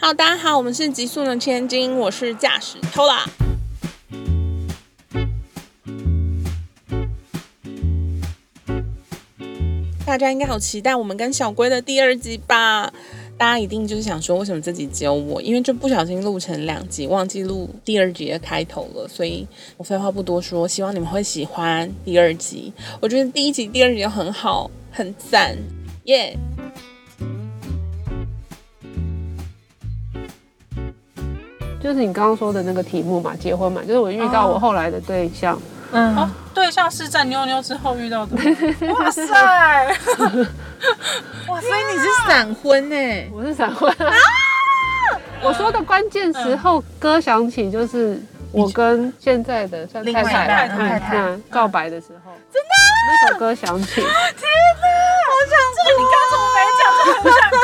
好大家好，我们是极速的千金，我是驾驶偷啦。大家应该好期待我们跟小龟的第二集吧？大家一定就是想说，为什么这集只有我？因为就不小心录成两集，忘记录第二集的开头了。所以我废话不多说，希望你们会喜欢第二集。我觉得第一集、第二集都很好，很赞，耶、就是你刚刚说的那个题目嘛，结婚嘛，就是我遇到我后来的对象，嗯，哦，对象是在妞妞之后遇到的吗。哇塞！哇，所以你是闪婚呢、我是闪婚。我说的关键时候，歌响起就是我跟现在的算另外太太一半嗯太太嗯告白的时候，真的那首歌响起，你刚怎么没讲？这很想哭。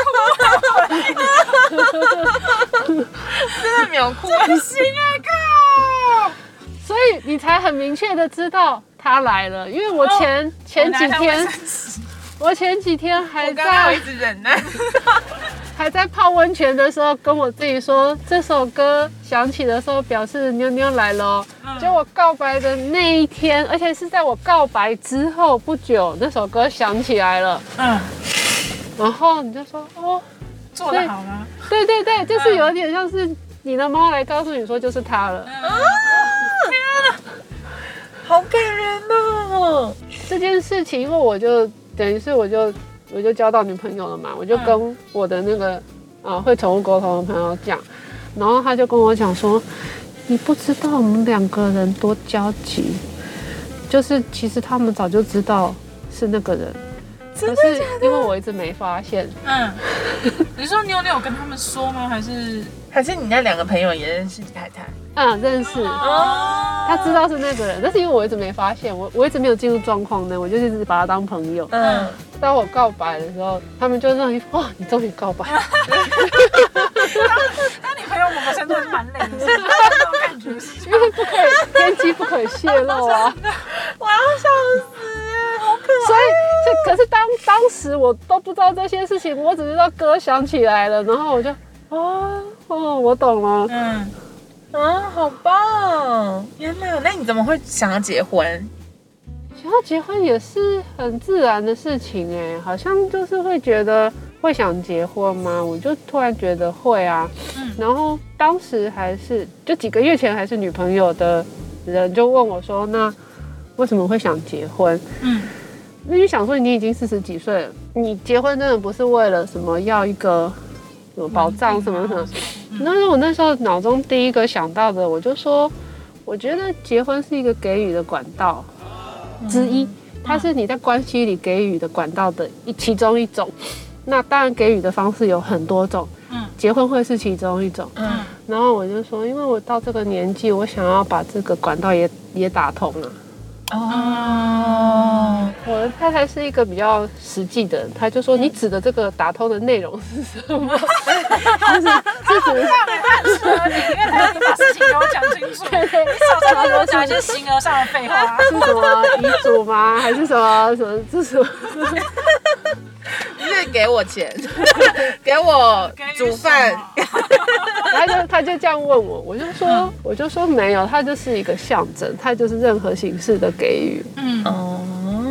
真的没有哭，不行啊，靠！所以你才很明确的知道他来了，因为我前前几天，我前几天还在直忍耐。还在泡温泉的时候，跟我自己说这首歌响起的时候，表示妞妞来了哦。结果告白的那一天，而且是在我告白之后不久，那首歌响起来了。嗯，然后你就说哦，做得好吗？对对对，就是有点像是你的猫来告诉你说就是它了。啊，天好感人哦！这件事情，因为我就等于是我就我就交到女朋友了嘛，我就跟我的那个啊会宠物沟通的朋友讲，然后他就跟我讲说，你不知道我们两个人多交集，就是其实他们早就知道是那个人，可是因为我一直没发现，嗯。你说妞妞有跟他们说吗？还是？还是你那两个朋友也认识太太？嗯，认识。哦，他知道是那个人，但是因为我一直没发现，我我一直没有进入状况呢，我就一直把他当朋友。嗯，当我告白的时候，他们就让一副哇，你终于告白，那你朋友某个程度是蛮累的，是那种感觉因为不可以天机不可以泄露啊。我要笑死，好可所以就可是当当时我都不知道这些事情，我只知道歌响起来了，然后我就哦哦，我懂了。嗯，啊，好棒！天哪，那你怎么会想要结婚？想要结婚也是很自然的事情哎，好像就是会觉得会想结婚吗？我就突然觉得会啊。嗯然后当时还是就几个月前还是女朋友的人就问我说：“那为什么会想结婚？”嗯，那就想说你已经四十几岁了，你结婚真的不是为了什么要一个什么保障什么什么。那是我那时候脑中第一个想到的，我就说，我觉得结婚是一个给予的管道之一，它是你在关系里给予的管道的一其中一种。那当然给予的方式有很多种，嗯结婚会是其中一种。嗯然后我就说，因为我到这个年纪，我想要把这个管道也也打通了。哦，我的太太是一个比较实际的人，她就说：“你指的这个打通的内容是什么？”就是是指很适合你，因为他你把事情给我讲清楚，你少在那给我讲一些形而上的废话。是什么遗嘱吗？还是什么什么？这是什么？是给我钱，给我煮饭。然后就他就这样问我，我就说我就说没有，它就是一个象征，它就是任何形式的给予。嗯，哦，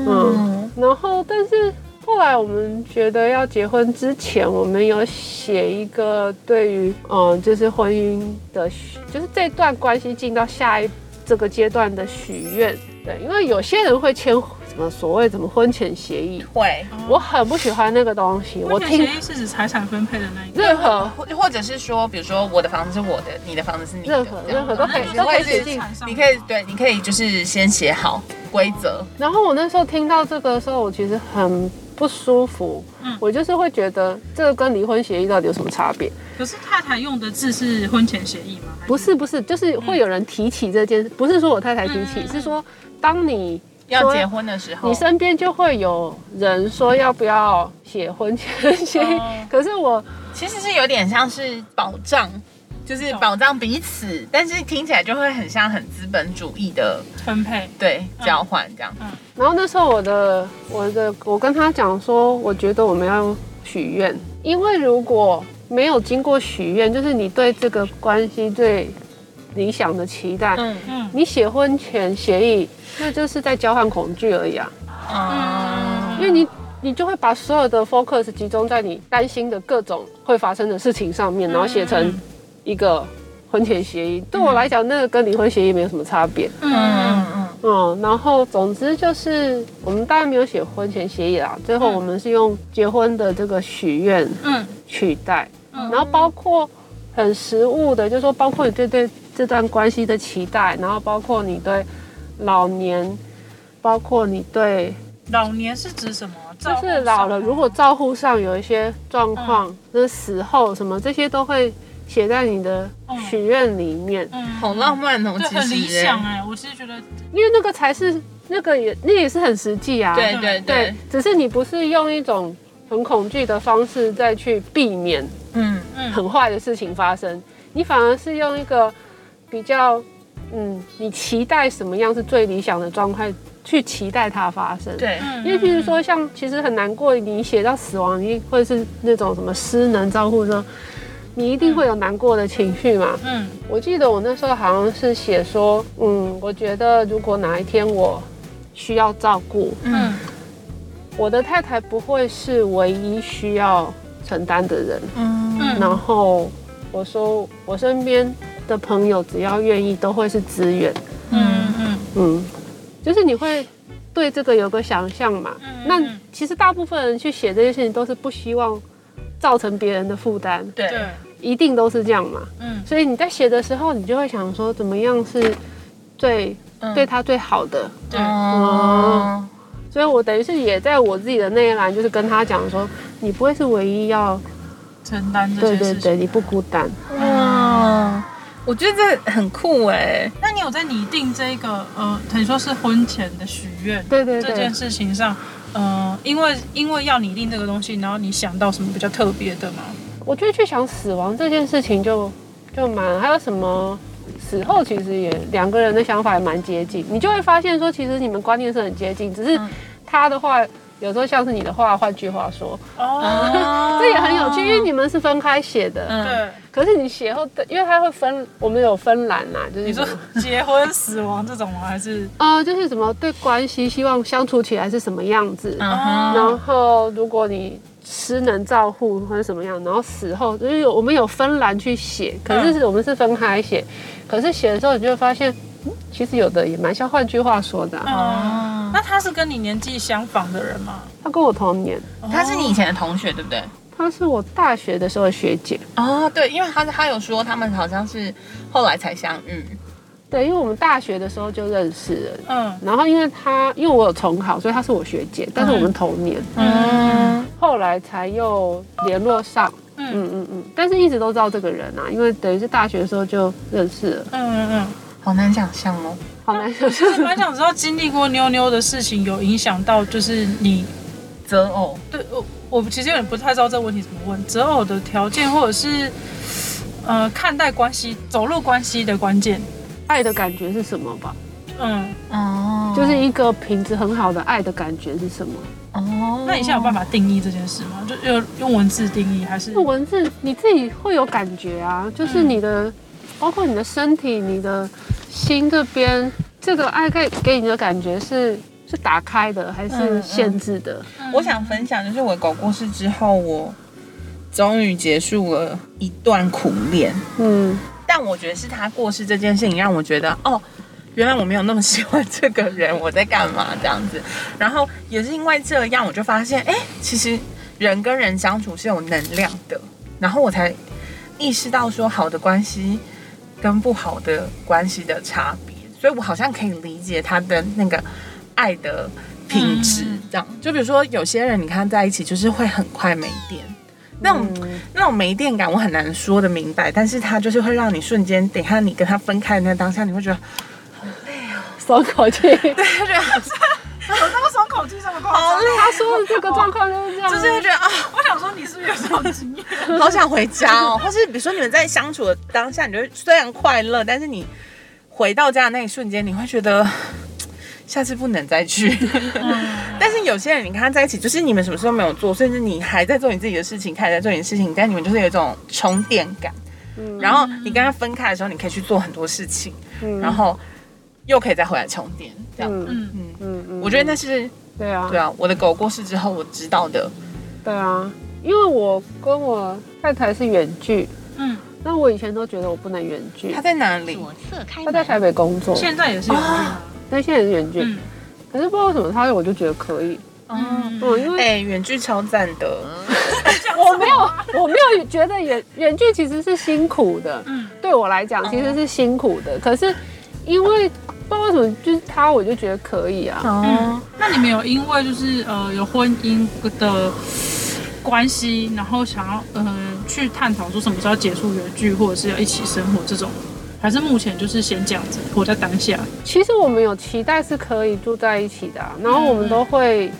嗯，然后但是后来我们觉得要结婚之前，我们有写一个对于嗯，就是婚姻的许，就是这段关系进到下一这个阶段的许愿。对，因为有些人会签什么所谓什么婚前协议，会，我很不喜欢那个东西。我婚前听协议是指财产分配的那一个。任何或或者是说，比如说我的房子是我的，你的房子是你的，任何任何都可以都可以是写进你可以对，你可以就是先写好规则，然后我那时候听到这个的时候，我其实很不舒服。嗯。我就是会觉得这个跟离婚协议到底有什么差别？可是太太用的字是婚前协议吗？不是不是，就是会有人提起这件事，不是说我太太提起，嗯是说当你要结婚的时候，你身边就会有人说要不要写婚前协议，哦。可是我其实是有点像是保障，就是保障彼此，但是听起来就会很像很资本主义的分配。对交换这样。嗯。然后那时候我的我的我跟他讲说，我觉得我们要许愿，因为如果没有经过许愿，就是你对这个关系最理想的期待，嗯。嗯。你写婚前协议，那就是在交换恐惧而已啊。嗯。因为你你就会把所有的 focus 集中在你担心的各种会发生的事情上面，然后写成一个婚前协议。对我来讲，那个跟离婚协议没有什么差别。嗯嗯嗯嗯，然后总之就是我们当然没有写婚前协议啦，最后我们是用结婚的这个许愿嗯取代，然后包括很实物的，就是说包括你对对这段关系的期待，然后包括你对老年，包括你对老年是指什么？就是老了，如果照护上有一些状况，就是死后什么这些都会写在你的许愿里面，嗯。好浪漫哦，很理想哎，我其实觉得。因为那个才是那个也那也是很实际啊。对对对对，，只是你不是用一种很恐惧的方式再去避免嗯。嗯很坏的事情发生，你反而是用一个比较嗯，你期待什么样是最理想的状态去期待它发生。。对，因为譬如说，像其实很难过，你写到死亡，你会是那种什么失能照护的时候，你一定会有难过的情绪嘛。嗯我记得我那时候好像是写说，嗯，我觉得如果哪一天我需要照顾，嗯我的太太不会是唯一需要承担的人。嗯嗯然后我说，我身边的朋友只要愿意，都会是资源。嗯嗯嗯，就是你会对这个有个想象嘛。那其实大部分人去写这些事情，都是不希望造成别人的负担，对。对，一定都是这样嘛。嗯。所以你在写的时候，你就会想说，怎么样是最嗯。对他最好的。对，哦，所以我等于是也在我自己的那一栏，就是跟他讲说，你不会是唯一要，承担这些事情。对对对，你不孤单。哇，我觉得这很酷哎，那你有在拟定这个呃，等于说是婚前的许愿对对对。这件，事情上，呃，因为因为要拟定这个东西，然后你想到什么比较特别的吗？我觉得去想死亡这件事情就就蛮，还有什么死后其实也两个人的想法也蛮接近，你就会发现说，其实你们观念是很接近，只是嗯他的话有时候像是你的话，换句话说，哦，这也很有趣，因为你们是分开写的，嗯对，可是你写后的，因为它会分，我们有分栏呐、就是你说 结婚、死亡这种吗？还是？呃，就是什么对关系希望相处起来是什么样子，嗯，然后如果你失能照护或者什么样，然后死后就是有我们有分栏去写，可是是我们是分开写，可是写的时候你就会发现，嗯，其实有的也蛮像换句话说的啊、哦，那他是跟你年纪相仿的人吗？他跟我同年，他是你以前的同学对不对？他是我大学的时候的学姐，哦，对，因为他他有说他们好像是后来才相遇，对，因为我们大学的时候就认识了。嗯。然后因为他因为我有重考，所以他是我学姐，但是我们同年，嗯，后来才又联络上。嗯。嗯嗯嗯，但是一直都知道这个人啊，因为等于是大学的时候就认识了，嗯嗯嗯好难想象哦。好难想象。嗯，蛮想知道经历过妞妞的事情有影响到，就是你择偶，对我我其实有点不太知道这个问题怎么问，择偶的条件或者是呃看待关系、走入关系的关键。爱的感觉是什么吧？嗯，哦，就是一个品质很好的爱的感觉是什么？哦，那你现在有办法定义这件事吗？就用用文字定义，还是用文字你自己会有感觉啊，就是你的，包括你的身体、你的心这边，这个爱给给你的感觉是是打开的还嗯是嗯限制的？我想分享，就是我狗过世之后，我终于结束了一段苦恋。嗯但我觉得是他过世这件事情让我觉得，哦，原来我没有那么喜欢这个人，我在干嘛这样子。然后也是因为这样，我就发现，哎，其实人跟人相处是有能量的。然后我才意识到说，好的关系跟不好的关系的差别。所以我好像可以理解他的那个爱的品质，这样。就比如说有些人，你看在一起就是会很快没电。那种、嗯那种没电感，我很难说的明白，但是他就是会让你瞬间，等一下你跟他分开的那当下，你会觉得松口气。对，就觉得有那么松口气这么夸张？好累，他说的这个状况就是这样，就是会觉得啊、我想说你是不是有这种经验？好想回家哦。或是比如说你们在相处的当下，你觉得虽然快乐，但是你回到家的那一瞬间，你会觉得下次不能再去。但是有些人，你跟他在一起，就是你们什么事都没有做，甚至你还在做你自己的事情，他也在做你的事情，但你们就是有一种充电感。嗯然后你跟他分开的时候，你可以去做很多事情，嗯然后又可以再回来充电，这样。嗯嗯，嗯，嗯嗯，我觉得那是对啊，对啊，我的狗过世之后我知道的。对啊，因为我跟我太太是远距，嗯，那我以前都觉得我不能远距。他，在哪里？左侧开他在台北工作，现在也是有这样但现在也是远距，嗯。可是不知道为什么他我就觉得可以，嗯嗯，因为哎，远距超赞的。我没有我没有觉得远远距其实是辛苦的，嗯。对我来讲其实是辛苦的，可是因为不知道为什么就是他我就觉得可以啊，哦，那你们有因为就是呃有婚姻的关系，然后想要呃去探讨说什么时候结束远距，或者是要一起生活这种，还是目前就是先这样子活在当下？其实我们有期待是可以住在一起的啊、然后我们都会、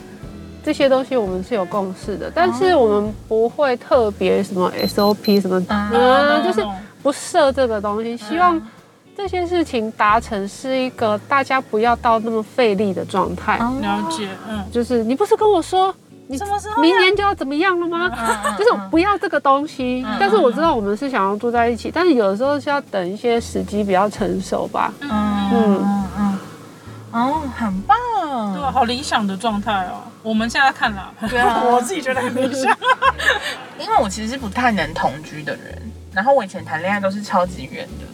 这些东西我们是有共识的，但是我们不会特别什么 SOP 什么，嗯，就是不设这个东西，希望这些事情达成是一个大家不要到那么费力的状态。了解，嗯，就是你不是跟我说你什么时候明年就要怎么样了吗？就是不要这个东西。但是我知道我们是想要住在一起，但是有的时候是要等一些时机比较成熟吧。嗯嗯嗯，哦，很棒。对啊，好理想的状态哦。我们现在看了，对啊 我自己觉得很理想。因为我其实是不太能同居的人，然后我以前谈恋爱都是超级远的，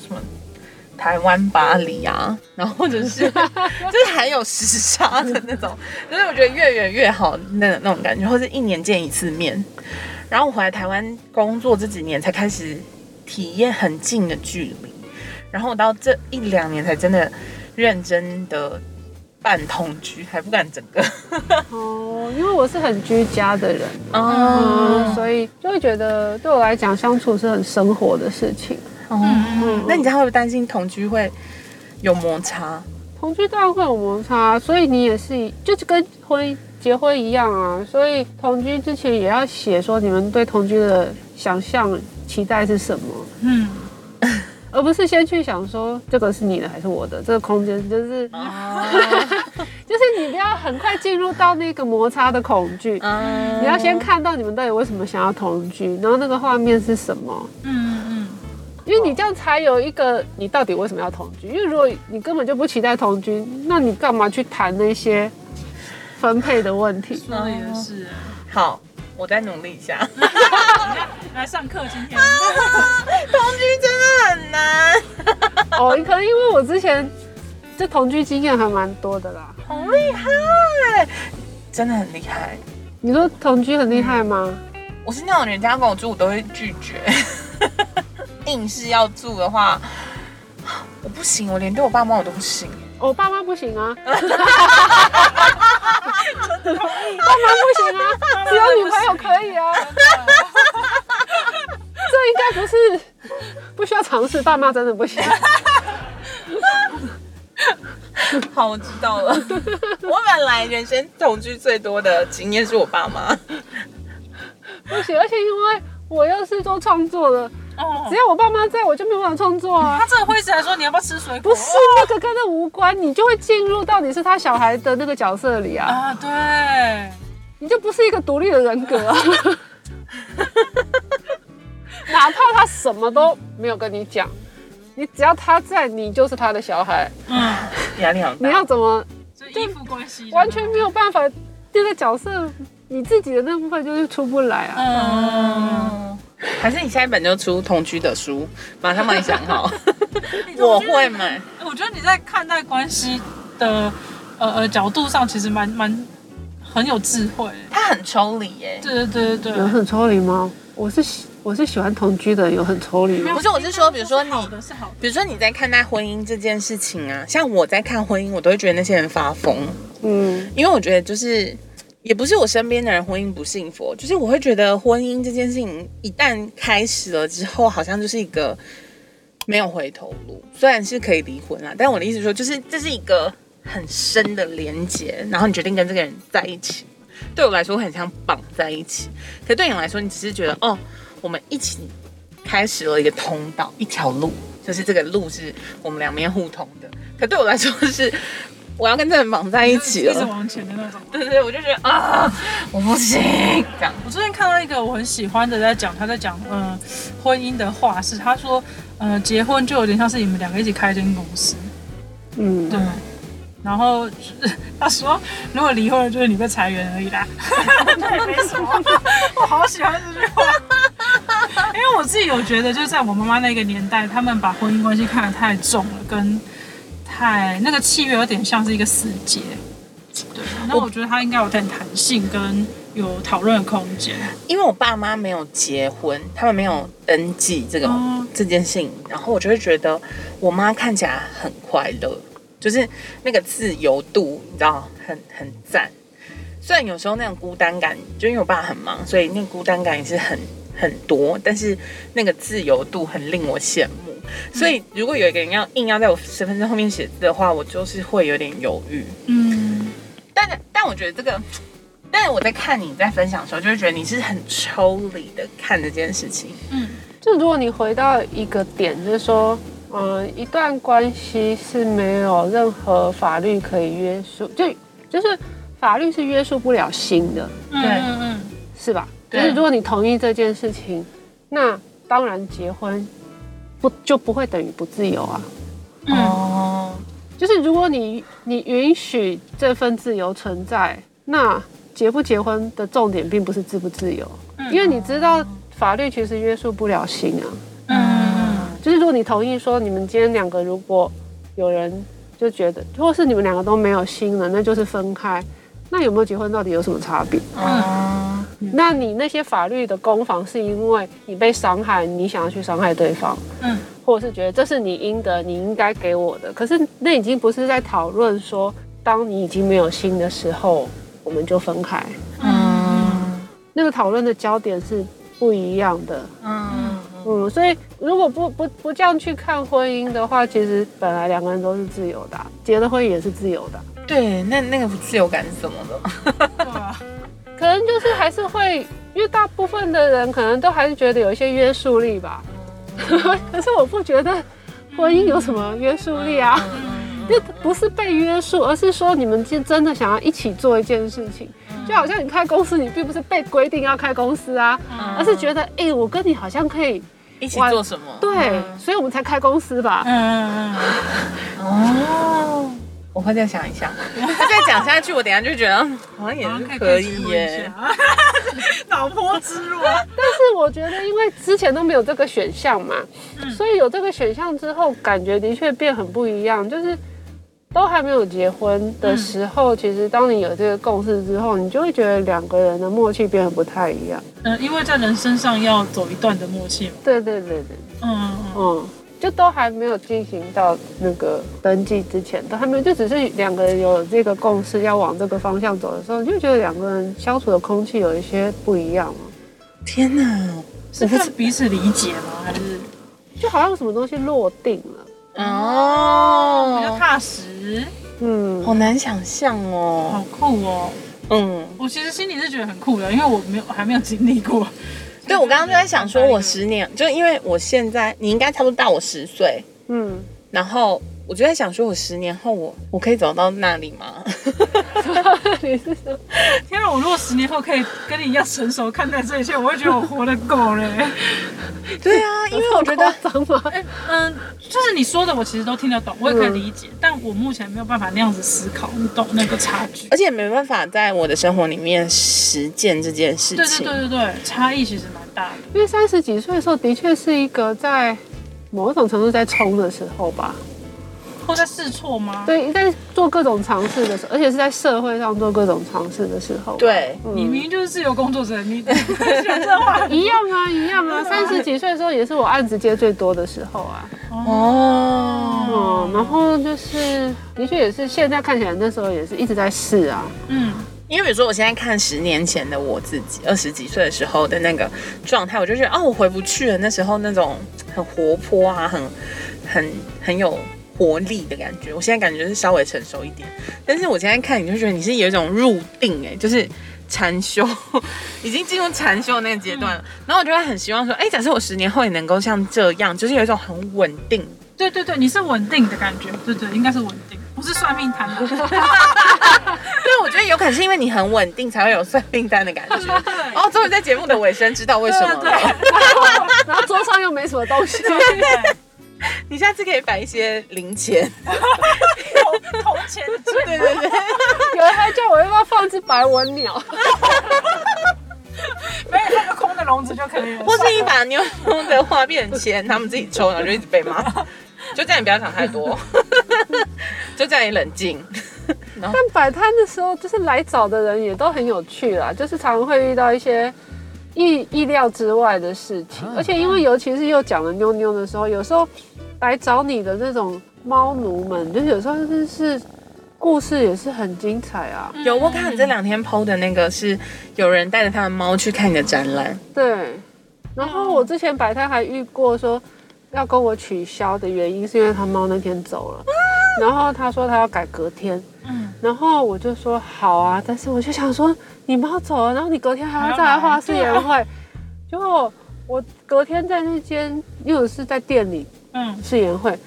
台湾巴黎啊，然后或者是 就是还有时差的那种，就是我觉得越远越好那那种感觉，或是一年见一次面。然后我回来台湾工作这几年才开始体验很近的距离，然后我到这一两年才真的认真的半同居，还不敢整个。哦，因为我是很居家的人，哦嗯，所以就会觉得对我来讲相处是很生活的事情。哦，那你这样会不会担心同居会有摩擦？同居当然会有摩擦，所以你也是就是跟婚结婚一样啊，所以同居之前也要写说你们对同居的想象期待是什么。嗯，而不是先去想说这个是你的还是我的，这个空间就是 就是你不要很快进入到那个摩擦的恐惧，嗯。你要先看到你们到底为什么想要同居，然后那个画面是什么，嗯嗯因为你这样才有一个你到底为什么要同居。因为如果你根本就不期待同居，那你干嘛去谈那些分配的问题？说的也是。好，我再努力一下。来上课今天，同居真的很难，哦，可能因为我之前这同居经验还蛮多的啦。好厉害，真的很厉害。你说同居很厉害吗？我是那种人家跟我住，我都会拒绝。硬是要住的话，我不行，我连对我爸妈我都不行。我爸妈不行啊，爸妈不行啊，只有女朋友可以啊。这应该不是不需要尝试，爸妈真的不行。好，我知道了。我本来人生同居最多的经验是我爸妈。不行，而且因为我又是做创作的，哦 只，要我爸妈在，我就没有办法创作啊他。这个会一直来说你要不要吃水果？不是那个跟那无关，你就会进入到你是他小孩的那个角色里啊，啊，对，你就不是一个独立的人格啊。哪怕他什么都没有跟你讲，你只要他在，你就是他的小孩，嗯，压力好大。你要怎么就依附关系，完全没有办法，这个角色你自己的那部分就是出不来啊。嗯，还是你下一本就出同居的书，马上帮你想好。我会买。我觉得你在看待关系的呃呃角度上，其实蛮蛮很有智慧。他很抽离耶。对对对对对，有很抽离吗？我是喜我是喜欢同居的，有很抽离吗不？是，我是说，比如说你是好，比如说你在看待婚姻这件事情啊，像我在看婚姻，我都会觉得那些人发疯，嗯，因为我觉得就是也不是我身边的人婚姻不幸福，就是我会觉得婚姻这件事情一旦开始了之后，好像就是一个没有回头路。虽然是可以离婚啦，但我的意思说，就是这是一个很深的连接，然后你决定跟这个人在一起，对我来说很像绑在一起。可对你来说，你只是觉得哦，我们一起开始了一个通道，一条路，就是这个路是我们两边互通的。可对我来说是，我要跟这人绑在一起了一直了。往前的那种。对对对，我就觉得啊，我不行，这样。我最近看到一个我很喜欢的，在讲他在讲呃婚姻的话是，他说呃结婚就有点像是你们两个一起开一间公司，嗯，对。然后他说，如果离婚了，就是你被裁员而已啦。那也没什么，我好喜欢这句话，因为我自己有觉得，就是在我妈妈那个年代，他们把婚姻关系看得太重了，跟太那个契约有点像是一个死结。对，那我觉得他应该有点弹性跟有讨论的空间。因为我爸妈没有结婚，他们没有登记这个、哦这件事情，然后我就会觉得我妈看起来很快乐，就是那个自由度，你知道，很很赞。虽然有时候那种孤单感，就因为我爸很忙，所以那个孤单感也是很很多，但是那个自由度很令我羡慕。所以如果有一个人要硬要在我身份证后面写字的话，我就是会有点犹豫。嗯，但但我觉得这个，但是我在看你在分享的时候，就会觉得你是很抽离的看这件事情。嗯就如果你回到一个点，就是说，嗯、一段关系是没有任何法律可以约束，就就是法律是约束不了心的，嗯嗯嗯，是吧？就是如果你同意这件事情，那当然结婚不就不会等于不自由啊。嗯哦，就是如果你你允许这份自由存在，那结不结婚的重点并不是自不自由，因为你知道法律其实约束不了心啊。嗯就是如果你同意说你们今天两个如果有人就觉得，或是你们两个都没有心了，那就是分开。那有没有结婚到底有什么差别？哦，那你那些法律的攻防是因为你被伤害，你想要去伤害对方，嗯或者是觉得这是你应得，你应该给我的。可是那已经不是在讨论说，当你已经没有心的时候，我们就分开。嗯那个讨论的焦点是不一样的。嗯嗯，所以如果不不不这样去看婚姻的话，其实本来两个人都是自由的啊、结了婚也是自由的啊、对，那那个自由感是什么的？对啊，可能就是还是会，因为大部分的人可能都还是觉得有一些约束力吧。可是我不觉得婚姻有什么约束力啊，就不是被约束，而是说你们真真的想要一起做一件事情。就好像你开公司，你并不是被规定要开公司啊，而是觉得，哎、我跟你好像可以，一起做什么？对，所以我们才开公司吧。嗯嗯哦，我会再想一想。他再讲下去，我等下就觉得嗯好像也可以耶。脑波之弱，但是我觉得，因为之前都没有这个选项嘛，所以有这个选项之后，感觉的确变很不一样。就是都还没有结婚的时候，其实当你有这个共识之后，你就会觉得两个人的默契变得不太一样。嗯，因为在人身上要走一段的默契嘛，对对对对，嗯嗯嗯，就都还没有进行到那个登记之前，都还没有，就只是两个人有这个共识要往这个方向走的时候，你就觉得两个人相处的空气有一些不一样了。天哪！是更彼此理解吗？还是就好像什么东西落定了哦，比较哦，踏实？嗯，好难想象哦好哦。酷哦！嗯，我其实心里是觉得很酷的，因为我没有还没有经历过。对我刚刚就在想说，我十年，就因为我现在你应该差不多大我十岁，嗯，然后我就在想说，我十年后我我可以走到那里吗？你是说，天啊！我如果十年后可以跟你一样成熟看待这一切，我会觉得我活得够嘞。对啊，因为我觉得脏 嗯，就是你说的，我其实都听得懂，我也可以理解，但我目前没有办法那样子思考，你懂那个差距？而且没办法在我的生活里面实践这件事对对情。对对对，差异其实蛮大的。因为三十几岁的时候，的确是一个在某种程度在冲的时候吧。或在试错吗？对，在做各种尝试的时候，而且是在社会上做各种尝试的时候。，对，你明明就是自由工作者，你 讲这话 一样啊，一样啊。三十几岁的时候，也是我案子接最多的时候啊。哦，嗯，然后就是，的确也是现在看起来，那时候也是一直在试啊。嗯，因为比如说我现在看十年前的我自己，二十几岁的时候的那个状态，我就觉得哦，我回不去了。那时候那种很活泼啊，很很很有活力的感觉。我现在感觉是稍微成熟一点，但是我现在看你就觉得你是有一种入定哎、就是禅修，已经进入禅修的那个阶段了。然后我就会很希望说，哎、假设我十年后也能够像这样，就是有一种很稳定。对对对，你是稳定的感觉，对对，应该是稳定，不不是算命摊啊。对，我觉得有可能是因为你很稳定，才会有算命单的感觉。哦，终于在节目的尾声知道为什么对了。然后桌上又没什么东西，对，你下次可以摆一些零钱。铜铜钱的对对对，有人还叫我要不要放只白文鸟，没有那个空的笼子就可以了。或是你把妞妞的画变成钱，他们自己抽，然后就一直被骂。就这样，你不要想太多，就这样你冷静。但摆摊的时候，就是来找的人也都很有趣啦，就是常常会遇到一些意意料之外的事情，而且因为尤其是又讲了妞妞的时候，有时候来找你的那种猫奴们，就是有时候是是故事也是很精彩啊。有我看你这两天 PO 的那个是有人带着他的猫去看你的展览，对，然后我之前摆摊还遇过说要跟我取消的原因是因为他猫那天走了，然后他说他要改隔天，嗯，然后我就说好啊，但是我就想说你猫走了，然后你隔天还要再来画誓言会，结果我隔天在那间又是在店里嗯。是言会，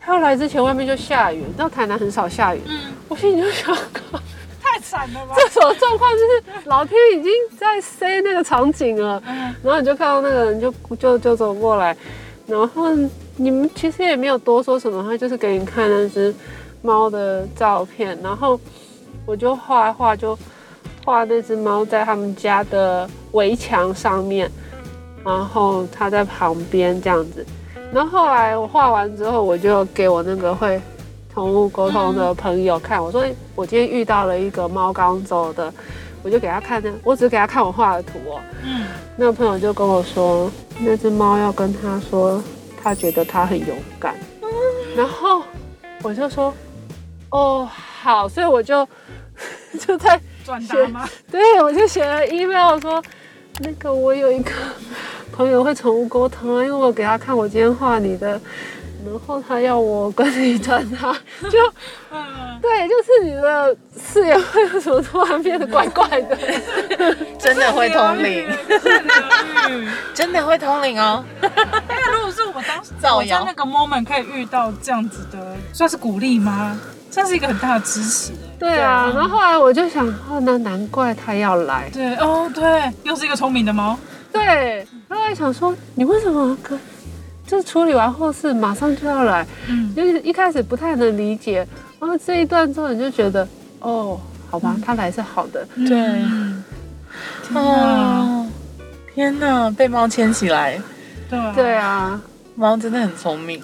他要来之前外面就下雨，你知道台南很少下雨，嗯，我心里就想。太惨了吧？这种状况？就是老天已经在塞那个场景了，嗯。然后你就看到那个人就就就走过来，然后你们其实也没有多说什么，他就是给你看那只猫的照片，然后我就画一画，就画那只猫在他们家的围墙上面，然后它在旁边这样子，然后后来我画完之后，我就给我那个会宠物沟通的朋友看，我说我今天遇到了一个猫刚走的，我就给他看那，我只给他看我画的图哦。嗯，那个朋友就跟我说，那只猫要跟他说，他觉得他很勇敢。然后我就说，哦，好，所以我就 就在转达吗？对，我就写了 email 说，那个我有一个朋友会宠物沟通啊，因为我给他看我今天画你的，然后他要我跟你转他，就嗯，对，就是你的视野会有什么突然变得怪怪的，真的会通灵，嗯，真的会通灵哦。因为如果是我当时造谣我在那个 moment 可以遇到这样子的，算是鼓励吗？算是一个很大的支持哎。对啊，然后后来我就想，哦，那难怪他要来，对哦，对，又是一个聪明的猫。对，后来想说，你为什么？可就处理完后事马上就要来？嗯，就是一开始不太能理解，然后这一段之后你就觉得，哦，好吧，他来是好的，对。嗯天哪，哦，天哪，被猫牵起来，对啊。对啊，猫真的很聪明。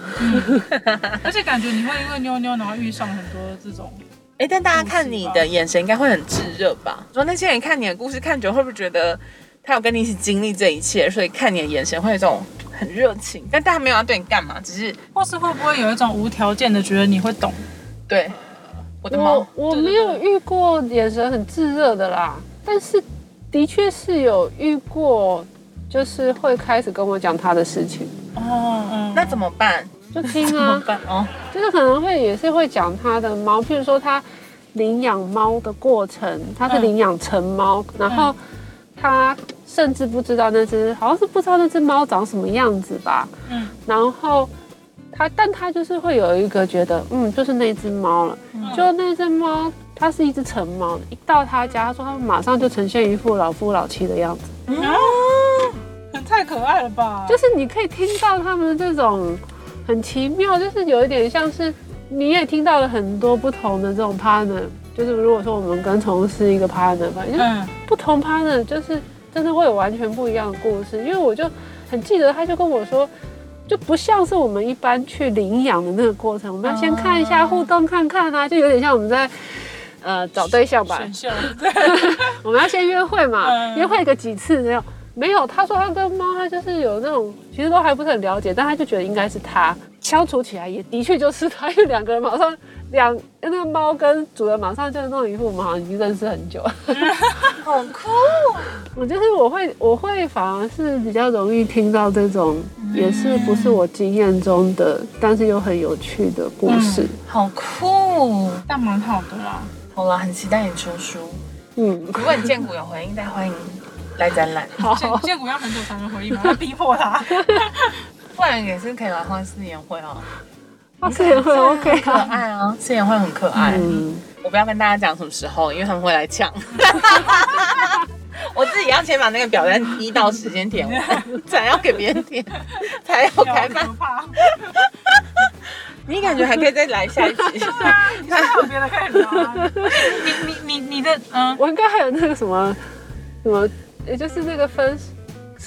而且感觉你会因为妞妞，然后遇上很多这种，哎，但大家看你的眼神应该会很炙热吧？说那些人看你的故事看久，会不会觉得他有跟你一起经历这一切，所以看你的眼神会有一种很热情？但大家没有要对你干嘛，只是或是会不会有一种无条件的觉得你会懂？对我的猫我我没有遇过眼神很炙热的啦，但是的确是有遇过，就是会开始跟我讲他的事情，哦，嗯，那怎么办？就听 怎么啊，办？哦，就是可能会也是会讲他的猫，譬如说他领养猫的过程，他是嗯领养成猫，然后他甚至不知道那只，好像是不知道那只猫长什么样子吧，嗯。然后他，但他就是会有一个觉得，嗯，就是那只猫了，就那只猫。它是一只成猫，一到他家，他说他马上就呈现一副老夫老妻的样子，啊？太可爱了吧？就是你可以听到他们这种很奇妙，就是有一点像是你也听到了很多不同的这种 partner，就是如果说我们跟宠物是一个 partner 吧，就不同 partner 就是真的会有完全不一样的故事。因为我就很记得，他就跟我说，就不像是我们一般去领养的那个过程，我们要先看一下互动看看啊，就有点像我们在。呃，找对象吧，选秀，我们要先约会嘛，嗯约会个几次没有？没有，他说他跟猫，他就是有那种，其实都还不是很了解，但他就觉得应该是他相处起来也的确就是他，因为两个人马上两那个猫跟主人马上就弄一副我们好像已经认识很久了。好酷！我就是我会我会反而是比较容易听到这种也是不是我经验中的，但是又很有趣的故事。好酷！但蛮好的啦。好了，很期待你出书。嗯，如果你见骨有回应，再欢迎来展览。好，见见骨要很久才能回应我，要逼迫他。不然也是可以来换四年会哦。啊，是也会 OK 可啊。爱啊，吃宴会很可爱。嗯，我不要跟大家讲什么时候，因为他们会来抢。我自己要先把那个表单一到时间填完，才要给别人填，才要开饭。怕，你感觉还可以再来下一集？还有别的可以聊啊。你你你你的嗯，我应该还有那个什么什么，也就是那个分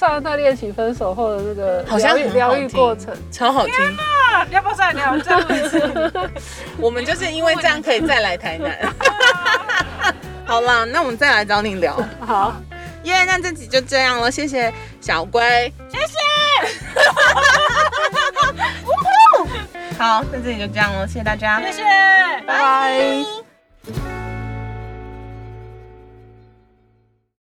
上一段恋情分手后的那个好像疗愈疗愈过程。超好听。啊要不要再聊？再录一次。我们就是因为这样可以再来台南。好啦，那我们再来找你聊。好，耶那这集就这样了，谢谢小龟，谢谢。好，那这里就这样了，谢谢大家，谢谢。拜拜。